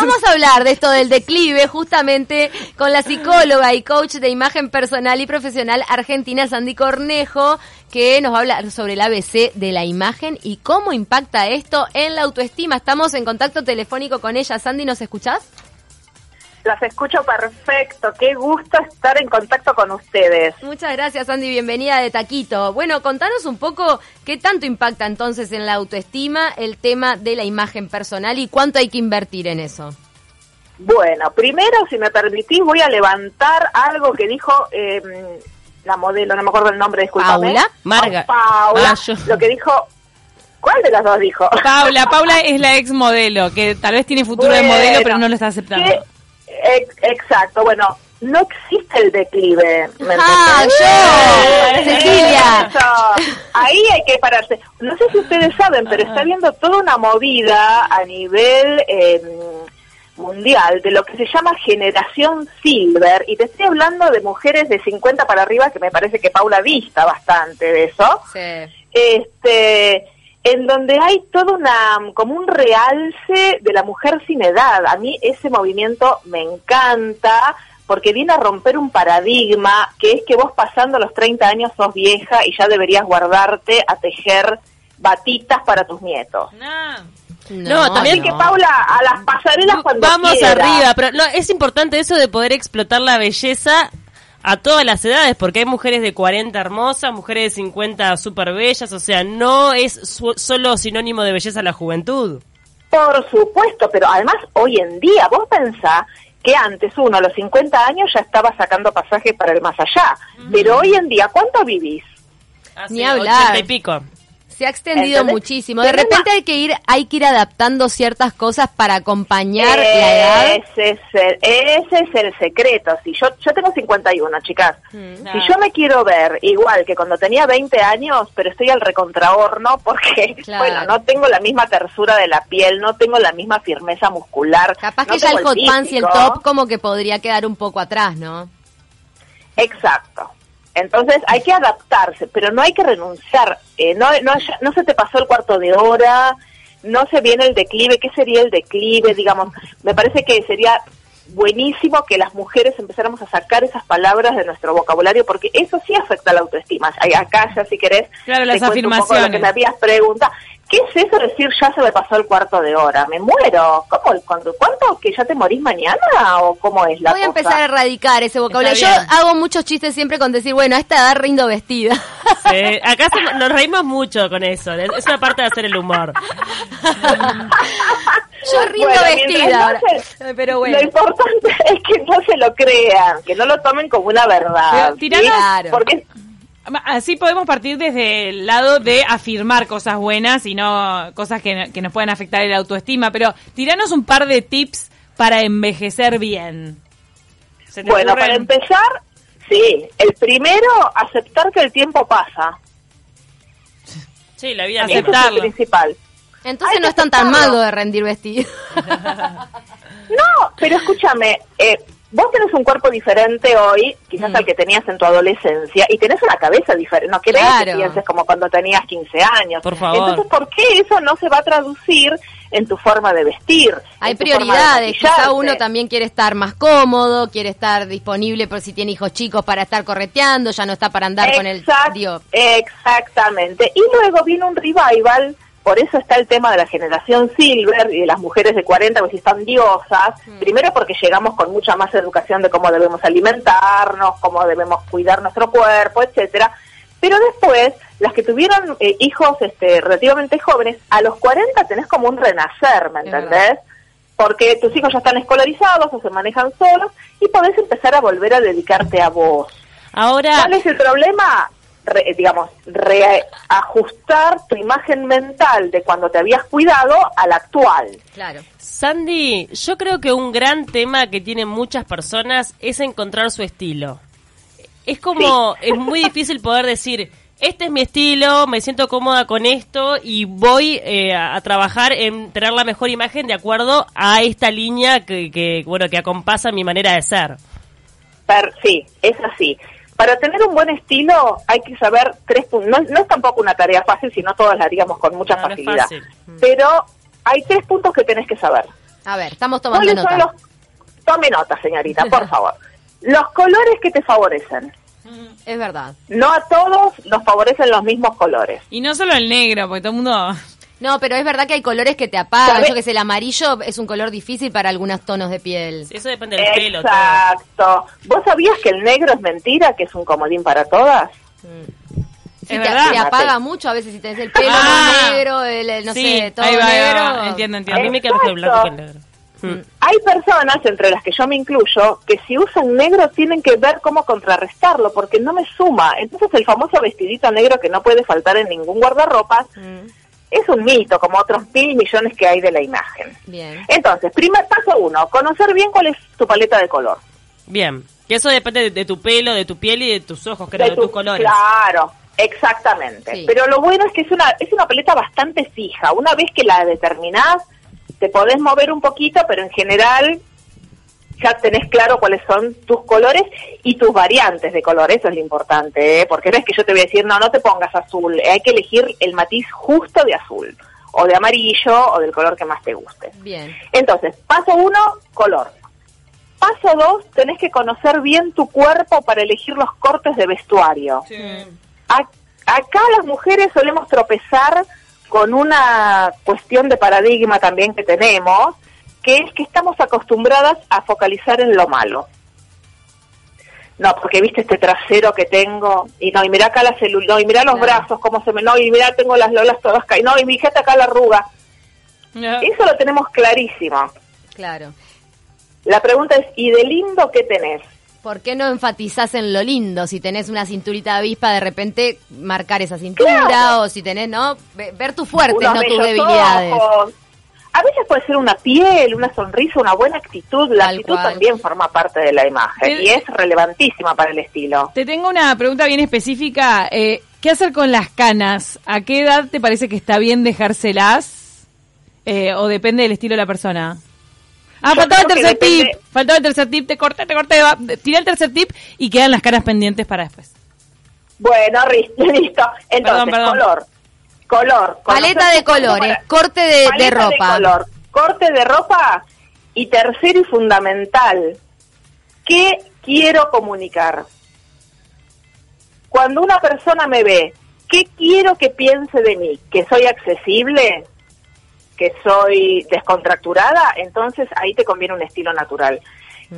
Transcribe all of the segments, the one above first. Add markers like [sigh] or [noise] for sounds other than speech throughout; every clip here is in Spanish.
Vamos a hablar de esto del declive justamente con la psicóloga y coach de imagen personal y profesional argentina Sandy Cornejo, que nos va a hablar sobre el ABC de la imagen y cómo impacta esto en la autoestima. Estamos en contacto telefónico con ella. Sandy, ¿nos escuchás? Las escucho perfecto. Qué gusto estar en contacto con ustedes. Muchas gracias, Andy. Bienvenida de Taquito. Bueno, contanos un poco qué tanto impacta entonces en la autoestima el tema de la imagen personal y cuánto hay que invertir en eso. Bueno, primero, si me permitís, voy a levantar algo que dijo eh, la modelo, no me acuerdo el nombre, discúlpame. ¿Paula? Marga. Paula, Ah, lo que dijo... ¿Cuál de las dos dijo? Paula, Paula [laughs] es la ex modelo, que tal vez tiene futuro de modelo, pero no lo está aceptando. Exacto, bueno, no existe el declive. ¿me ¡Ah, yo! Cecilia. Eso. Ahí hay que pararse. No sé si ustedes saben, pero está habiendo toda una movida a nivel eh, mundial de lo que se llama generación silver. Y te estoy hablando de mujeres de 50 para arriba, que me parece que Paula vista bastante de eso Sí. este en donde hay todo una como un realce de la mujer sin edad. A mí ese movimiento me encanta porque viene a romper un paradigma que es que vos pasando los 30 años sos vieja y ya deberías guardarte a tejer batitas para tus nietos. No, también Así que Paula, a las pasarelas cuando Vamos quiera. arriba, pero no, es importante eso de poder explotar la belleza a todas las edades, porque hay mujeres de 40 hermosas, mujeres de 50 súper bellas, o sea, no es su- solo sinónimo de belleza la juventud. Por supuesto, pero además hoy en día, vos pensás que antes uno a los 50 años ya estaba sacando pasajes para el más allá, pero hoy en día, ¿cuánto vivís? Hace Ni hablar. 80 y pico. Se ha extendido muchísimo. De repente hay que ir, hay que ir adaptando ciertas cosas para acompañar la edad. Ese es, el, ese es el secreto. Si yo, yo tengo 51, chicas. Mm. Si yo me quiero ver igual que cuando tenía 20 años, pero estoy al recontrahorno porque, [laughs] Claro. bueno, no tengo la misma tersura de la piel, no tengo la misma firmeza muscular. Capaz no que ya el hot pants y el top como que podría quedar un poco atrás, ¿no? Exacto. Entonces hay que adaptarse, pero no hay que renunciar. Eh, no, no, no se te pasó el cuarto de hora, no se viene el declive. ¿Qué sería el declive? Digamos, me parece que sería buenísimo que las mujeres empezáramos a sacar esas palabras de nuestro vocabulario porque eso sí afecta a la autoestima. Acá ya si querés, Claro, te las cuento un poco lo que afirmaciones. me habías preguntado. ¿Qué es eso de decir ya se me pasó el cuarto de hora? ¿Me muero? ¿Cómo? ¿Cuánto? ¿Cuánto? ¿Que ya te morís mañana? ¿O cómo es la Voy a empezar a erradicar ese vocabulario. Yo hago muchos chistes siempre con decir, bueno, a esta edad rindo vestida. Sí, acá se- nos reímos mucho con eso, es una parte de hacer el humor. Yo rindo Bueno, vestida no se- Pero bueno. Lo importante [laughs] es que no se lo crean, que no lo tomen como una verdad. Pero, tiranos-. Porque Así podemos partir desde el lado de afirmar cosas buenas y no cosas que, que nos pueden afectar el autoestima, pero tiranos un par de tips para envejecer bien. ¿Se te bueno, ocurren? para empezar, sí, el primero, aceptar que el tiempo pasa. Sí, la vida Eso es el principal. Entonces Hay no que es tan malo de rendir vestido. [laughs] No, pero escúchame, eh, vos tenés un cuerpo diferente hoy, quizás Mm. al que tenías en tu adolescencia, y tenés una cabeza diferente. No querés Claro. que pienses como cuando tenías 15 años. Por favor. Entonces, ¿por qué eso no se va a traducir en tu forma de vestir? Hay prioridades, quizá uno también quiere estar más cómodo, quiere estar disponible por si tiene hijos chicos para estar correteando, ya no está para andar con el digo, Exactamente. Y luego viene un revival, por eso está el tema de la generación silver y de las mujeres de 40 que si están diosas. Mm. Primero porque llegamos con mucha más educación de cómo debemos alimentarnos, cómo debemos cuidar nuestro cuerpo, etcétera. Pero después, las que tuvieron eh, hijos este, relativamente jóvenes, a los 40 tenés como un renacer, ¿me entendés? Porque tus hijos ya están escolarizados o se manejan solos y podés empezar a volver a dedicarte a vos. Ahora, ¿Cuál es el problema? Re- digamos, reajustar tu imagen mental de cuando te habías cuidado a la actual. claro. Sandy, yo creo que un gran tema que tienen muchas personas es encontrar su estilo. Es como, [laughs] es muy difícil poder decir, este es mi estilo, me siento cómoda con esto y voy eh, a, a trabajar en tener la mejor imagen de acuerdo a esta línea que, que, bueno, que acompasa mi manera de ser. Per- sí, es así. Para tener un buen estilo hay que saber tres puntos. No, no es tampoco una tarea fácil, sino todas la haríamos con mucha No, no es facilidad. fácil. Pero hay tres puntos que tenés que saber. A ver, estamos tomando ¿Cuáles nota. son los... Tome nota, señorita, por [laughs] favor. Los colores que te favorecen. Es verdad. No a todos nos favorecen los mismos colores. Y no solo el negro, porque todo el mundo... No, pero es verdad que hay colores que te apagan. Yo que sé, el amarillo es un color difícil para algunos tonos de piel. Sí, eso depende del pelo. todo. Exacto. ¿Vos sabías que el negro es mentira, que es un comodín para todas? Sí, Es te, verdad. te apaga mucho a veces si tenés el pelo Ah. negro, el, el- no Sí, sé, todo ahí va, ahí negro. va. Entiendo, A entiendo. mí me queda el blanco que el negro. Mm. Hay personas, entre las que yo me incluyo, que si usan negro tienen que ver cómo contrarrestarlo, porque no me suma. Entonces el famoso vestidito negro que no puede faltar en ningún guardarropas Mm, es un mito, como otros mil millones que hay de la imagen. Bien. Entonces, primer paso uno, conocer bien cuál es tu paleta de color. Bien. Que eso depende de, de tu pelo, de tu piel y de tus ojos, creo, De de, tu- tus colores. Claro, exactamente. Sí. Pero lo bueno es que es una, es una paleta bastante fija. Una vez que la determinás, te podés mover un poquito, pero en general ya tenés claro cuáles son tus colores y tus variantes de color. Eso es lo importante, ¿eh? porque no es que yo te voy a decir, no, no te pongas azul. Hay que elegir el matiz justo de azul, o de amarillo, o del color que más te guste. Bien. Entonces, paso uno, color. Paso dos, tenés que conocer bien tu cuerpo para elegir los cortes de vestuario. A- acá las mujeres solemos tropezar con una cuestión de paradigma también que tenemos, que es que estamos acostumbradas a focalizar en lo malo. No, porque viste este trasero que tengo, y no, y mira acá la celu- no, y mira los brazos, cómo se me, no, y mira tengo las lolas todas caídas, no, y fíjate acá la arruga. Eso lo tenemos clarísimo. Claro. La pregunta es, ¿y de lindo qué tenés? ¿Por qué no enfatizás en lo lindo? Si tenés una cinturita de avispa, de repente marcar esa cintura, Claro. o si tenés, ¿no? Ve- Ver tus fuertes, Unos no tus debilidades. ojos. A veces puede ser una piel, una sonrisa, una buena actitud. La Tal actitud cual. también forma parte de la imagen y es relevantísima para el estilo. Te tengo una pregunta bien específica. Eh, ¿Qué hacer con las canas? ¿A qué edad te parece que está bien dejárselas? Eh, ¿O depende del estilo de la persona? Ah, Yo faltaba el tercer depende- tip. Faltaba el tercer tip. Te corté, te corté. va. Tiré el tercer tip y quedan las caras pendientes para después. Bueno, [laughs] listo. Entonces, Perdón, perdón. color. Color. Paleta de colores, corte de, de ropa. color, corte de ropa y tercero y fundamental, ¿qué quiero comunicar? Cuando una persona me ve, ¿qué quiero que piense de mí? ¿Que soy accesible? ¿Que soy descontracturada? Entonces ahí te conviene un estilo natural.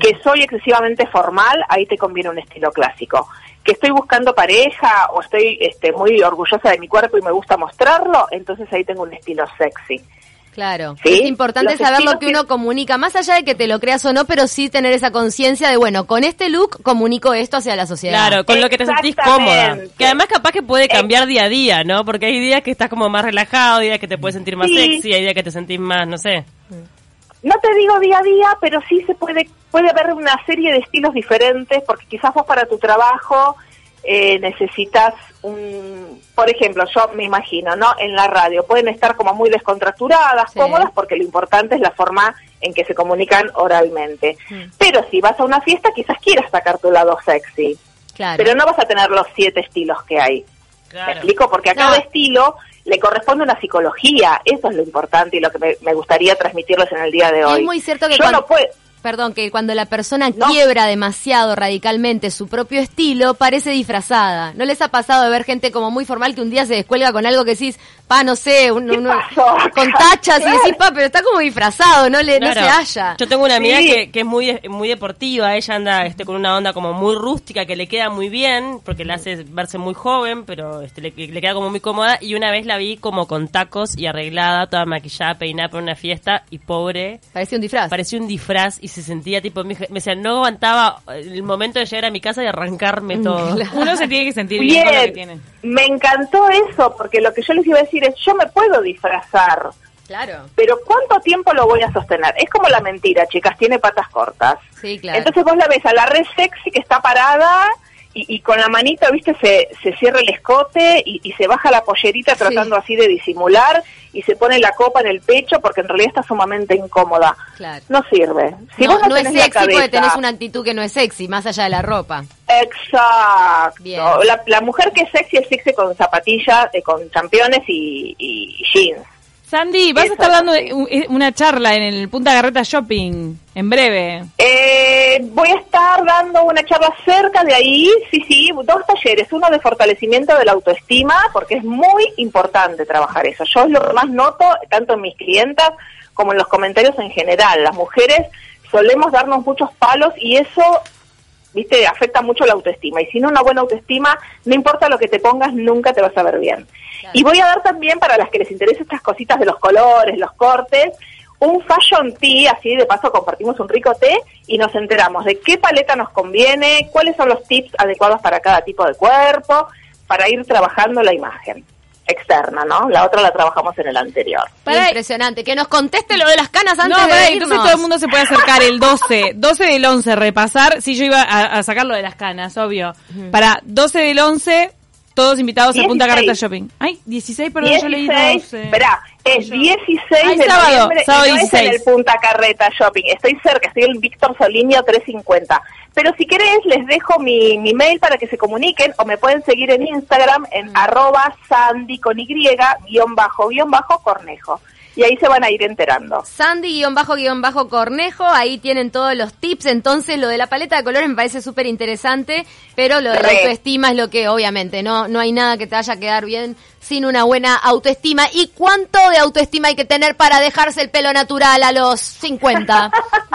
Que soy excesivamente formal, ahí te conviene un estilo clásico. Que estoy buscando pareja o estoy este, muy orgullosa de mi cuerpo y me gusta mostrarlo, entonces ahí tengo un estilo sexy. Claro. Sí, Es importante los saber lo que que- uno comunica, más allá de que te lo creas o no, pero sí tener esa conciencia de, bueno, con este look comunico esto hacia la sociedad. Claro, con lo que te sentís cómoda. Que además capaz que puede cambiar día a día, ¿no? Porque hay días que estás como más relajado, días que te puedes sentir más Sí. sexy, hay días que te sentís más, no sé. No te digo día a día, pero sí se puede puede haber una serie de estilos diferentes, porque quizás vos para tu trabajo eh, necesitas un, por ejemplo, yo me imagino, ¿no? En la radio pueden estar como muy descontracturadas, Sí. cómodas, porque lo importante es la forma en que se comunican oralmente. Mm. Pero si vas a una fiesta, quizás quieras sacar tu lado sexy, Claro. pero no vas a tener los siete estilos que hay. ¿Me explico? Porque a No. cada estilo le corresponde una psicología. Eso es lo importante y lo que me, me gustaría transmitirles en el día de hoy. Es muy cierto que Yo cuando- no puedo... Perdón, que cuando la persona No. quiebra demasiado radicalmente su propio estilo, parece disfrazada. ¿No les ha pasado de ver gente como muy formal que un día se descuelga con algo que decís, pa, no sé, un- ¿Qué un- con tachas y decís, pa, pero está como disfrazado, no le no Claro. se halla. Yo tengo una amiga Sí. que, que es muy de- muy deportiva, ella anda este con una onda como muy rústica que le queda muy bien, porque le hace verse muy joven, pero este, le, le queda como muy cómoda, y una vez la vi como con tacos y arreglada, toda maquillada, peinada para una fiesta, y pobre, Parecía un disfraz. parecía un disfraz y se sentía tipo, me, me decía, no aguantaba el momento de llegar a mi casa y arrancarme todo. Uno se tiene que sentir bien, con lo que Bien, tiene. me encantó eso, porque lo que yo les iba a decir es, yo me puedo disfrazar, Claro. pero ¿cuánto tiempo lo voy a sostener? Es como la mentira, chicas, tiene patas cortas. Sí, claro. Entonces vos la ves a la red sexy que está parada y, y con la manita, viste, se, se cierra el escote y, y se baja la pollerita Sí. tratando así de disimular y se pone la copa en el pecho porque en realidad está sumamente incómoda. Claro. No sirve. Si no, vos no, no es tenés la sexy porque cabeza- tenés una actitud que no es sexy, más allá de la ropa. Exacto. Bien. La, la mujer que es sexy es sexy con zapatillas, eh, con championes y, y jeans. Sandy, vas a estar es dando eh, una charla en el Punta Garreta Shopping en breve. Eh, voy a estar dando una charla cerca de ahí, sí, sí, dos talleres, uno de fortalecimiento de la autoestima, porque es muy importante trabajar eso. Yo es lo que más noto, tanto en mis clientas como en los comentarios en general. Las mujeres solemos darnos muchos palos y eso, viste, afecta mucho la autoestima. Y sin una buena autoestima, no importa lo que te pongas, nunca te vas a ver bien. Y voy a dar también, para las que les interese estas cositas de los colores, los cortes, un fashion tea, así de paso compartimos un rico té y nos enteramos de qué paleta nos conviene, cuáles son los tips adecuados para cada tipo de cuerpo, para ir trabajando la imagen externa, ¿no? La otra la trabajamos en el anterior. Impresionante. Que nos conteste lo de las canas antes No, de pará, irnos. entonces todo el mundo se puede acercar el 12, 12 del 11, repasar. Sí, yo iba a, a sacar lo de las canas, obvio. Para 12 del 11, todos invitados a Punta 16. Garreta Shopping. Ay, 16, perdón, yo leí 16, 12. esperá, es 16 Ay, de sábado, noviembre sábado y no es en 16. el Punta Carreta Shopping. Estoy cerca, estoy en Víctor Solinio 350. Pero si querés, les dejo mi, mi mail para que se comuniquen o me pueden seguir en Instagram en arroba sandy con y guion bajo guion bajo cornejo. Y ahí se van a ir enterando. Sandy-Cornejo, ahí tienen todos los tips. Entonces, lo de la paleta de colores me parece súper interesante, pero lo de la autoestima es lo que, obviamente, no, no hay nada que te vaya a quedar bien sin una buena autoestima. ¿Y cuánto de autoestima hay que tener para dejarse el pelo natural a los 50? [laughs]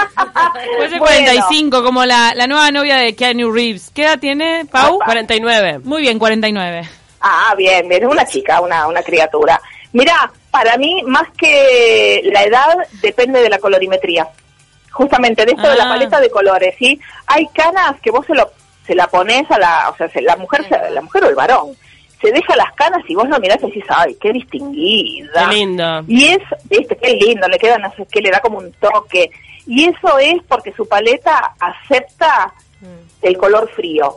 Puede ser Bueno. 45, como la, la nueva novia de Keanu Reeves. ¿Qué edad tiene, Pau? 49. Muy bien, 49. Ah, bien, bien, es una chica, una, una criatura. Mira, para mí, más que la edad, depende de la colorimetría. Justamente de esto de la Ah. paleta de colores, ¿sí? Hay canas que vos se, lo, se la pones a la, o sea, se- la mujer, se- la mujer o el varón, se deja las canas y vos lo mirás y decís, ay, qué distinguida. Qué lindo. Y es, viste, qué lindo, le queda, no sé qué, le da como un toque. Y eso es porque su paleta acepta el color frío.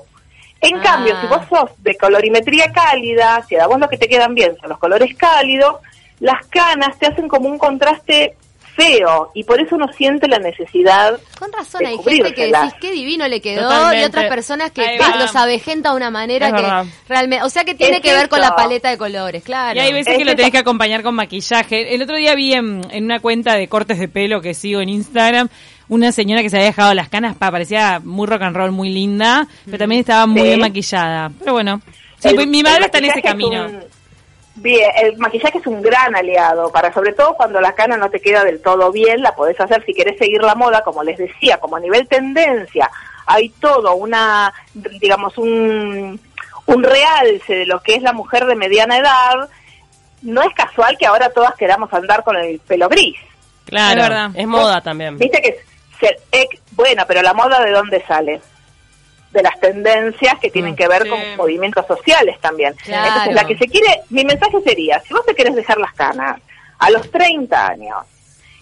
En Ah. cambio, si vos sos de colorimetría cálida, si a vos lo que te quedan bien son los colores cálidos, las canas te hacen como un contraste feo y por eso uno siente la necesidad Con razón, de hay gente que decís qué divino le quedó Totalmente. y otras personas que los avejenta de una manera Es que verdad. realmente, o sea que tiene Es que ver con la paleta de colores, claro. Y hay veces Es que lo tenés que acompañar con maquillaje. El otro día vi en, en una cuenta de cortes de pelo que sigo en Instagram una señora que se había dejado las canas, pa, parecía muy rock and roll, muy linda, pero también estaba muy Sí. bien maquillada. Pero bueno, sí, El- pues mi madre está en ese es camino. un- Bien, el maquillaje es un gran aliado para, sobre todo cuando la cana no te queda del todo bien, la podés hacer si querés seguir la moda, como les decía, como a nivel tendencia, hay todo una, digamos, un, un realce de lo que es la mujer de mediana edad. No es casual que ahora todas queramos andar con el pelo gris. Claro, Es verdad. es moda también. Viste que se- ex- bueno, pero la moda de dónde sale? De las tendencias que tienen Mm, que ver sí. con movimientos sociales también. Claro. Entonces, la que se quiere, mi mensaje sería, si vos te querés dejar las canas a los 30 años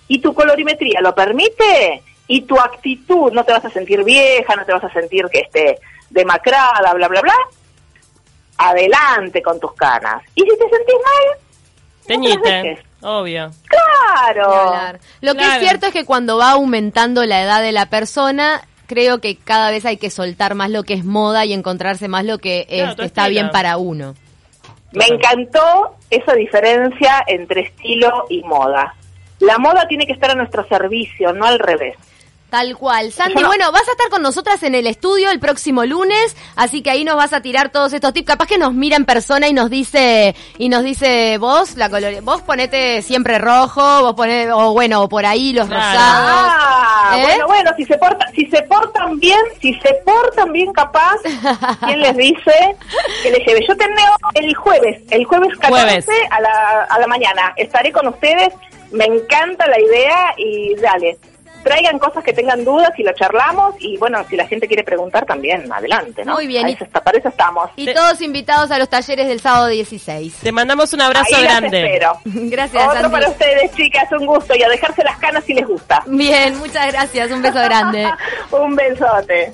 y tu colorimetría lo permite y tu actitud, no te vas a sentir vieja, no te vas a sentir que esté demacrada, bla, bla, bla, adelante con tus canas. Y si te sentís mal, Teñite, dejes. obvio. Claro. Lo que es cierto es que cuando va aumentando la edad de la persona, creo que cada vez hay que soltar más lo que es moda y encontrarse más lo que Claro, es- tu está estilo. bien para uno. Me encantó esa diferencia entre estilo y moda. La moda tiene que estar a nuestro servicio, no al revés. Tal cual. Sandy, Yo no- bueno, vas a estar con nosotras en el estudio el próximo lunes, así que ahí nos vas a tirar todos estos tips. Capaz que nos mira en persona y nos dice, y nos dice, vos, la color, vos ponete siempre rojo, vos ponés, o bueno, o por ahí los Claro. rosados. Ah, ¿Eh? bueno, bueno, si se porta, si se portan bien, si se portan bien capaz, [laughs] ¿quién les dice que les lleve? Yo tengo el jueves, el jueves 14 Jueves. A, la, a la mañana. Estaré con ustedes, me encanta la idea y dale. Traigan cosas que tengan dudas y lo charlamos y bueno, si la gente quiere preguntar también, adelante, ¿no? Muy bien, y- está, para eso estamos. Y todos invitados a los talleres del sábado 16. Te mandamos un abrazo Ahí grande. espero. [laughs] Gracias, Otro para ustedes, chicas, un gusto y a dejarse las canas si les gusta. Bien, muchas gracias, un beso grande. [laughs] un besote.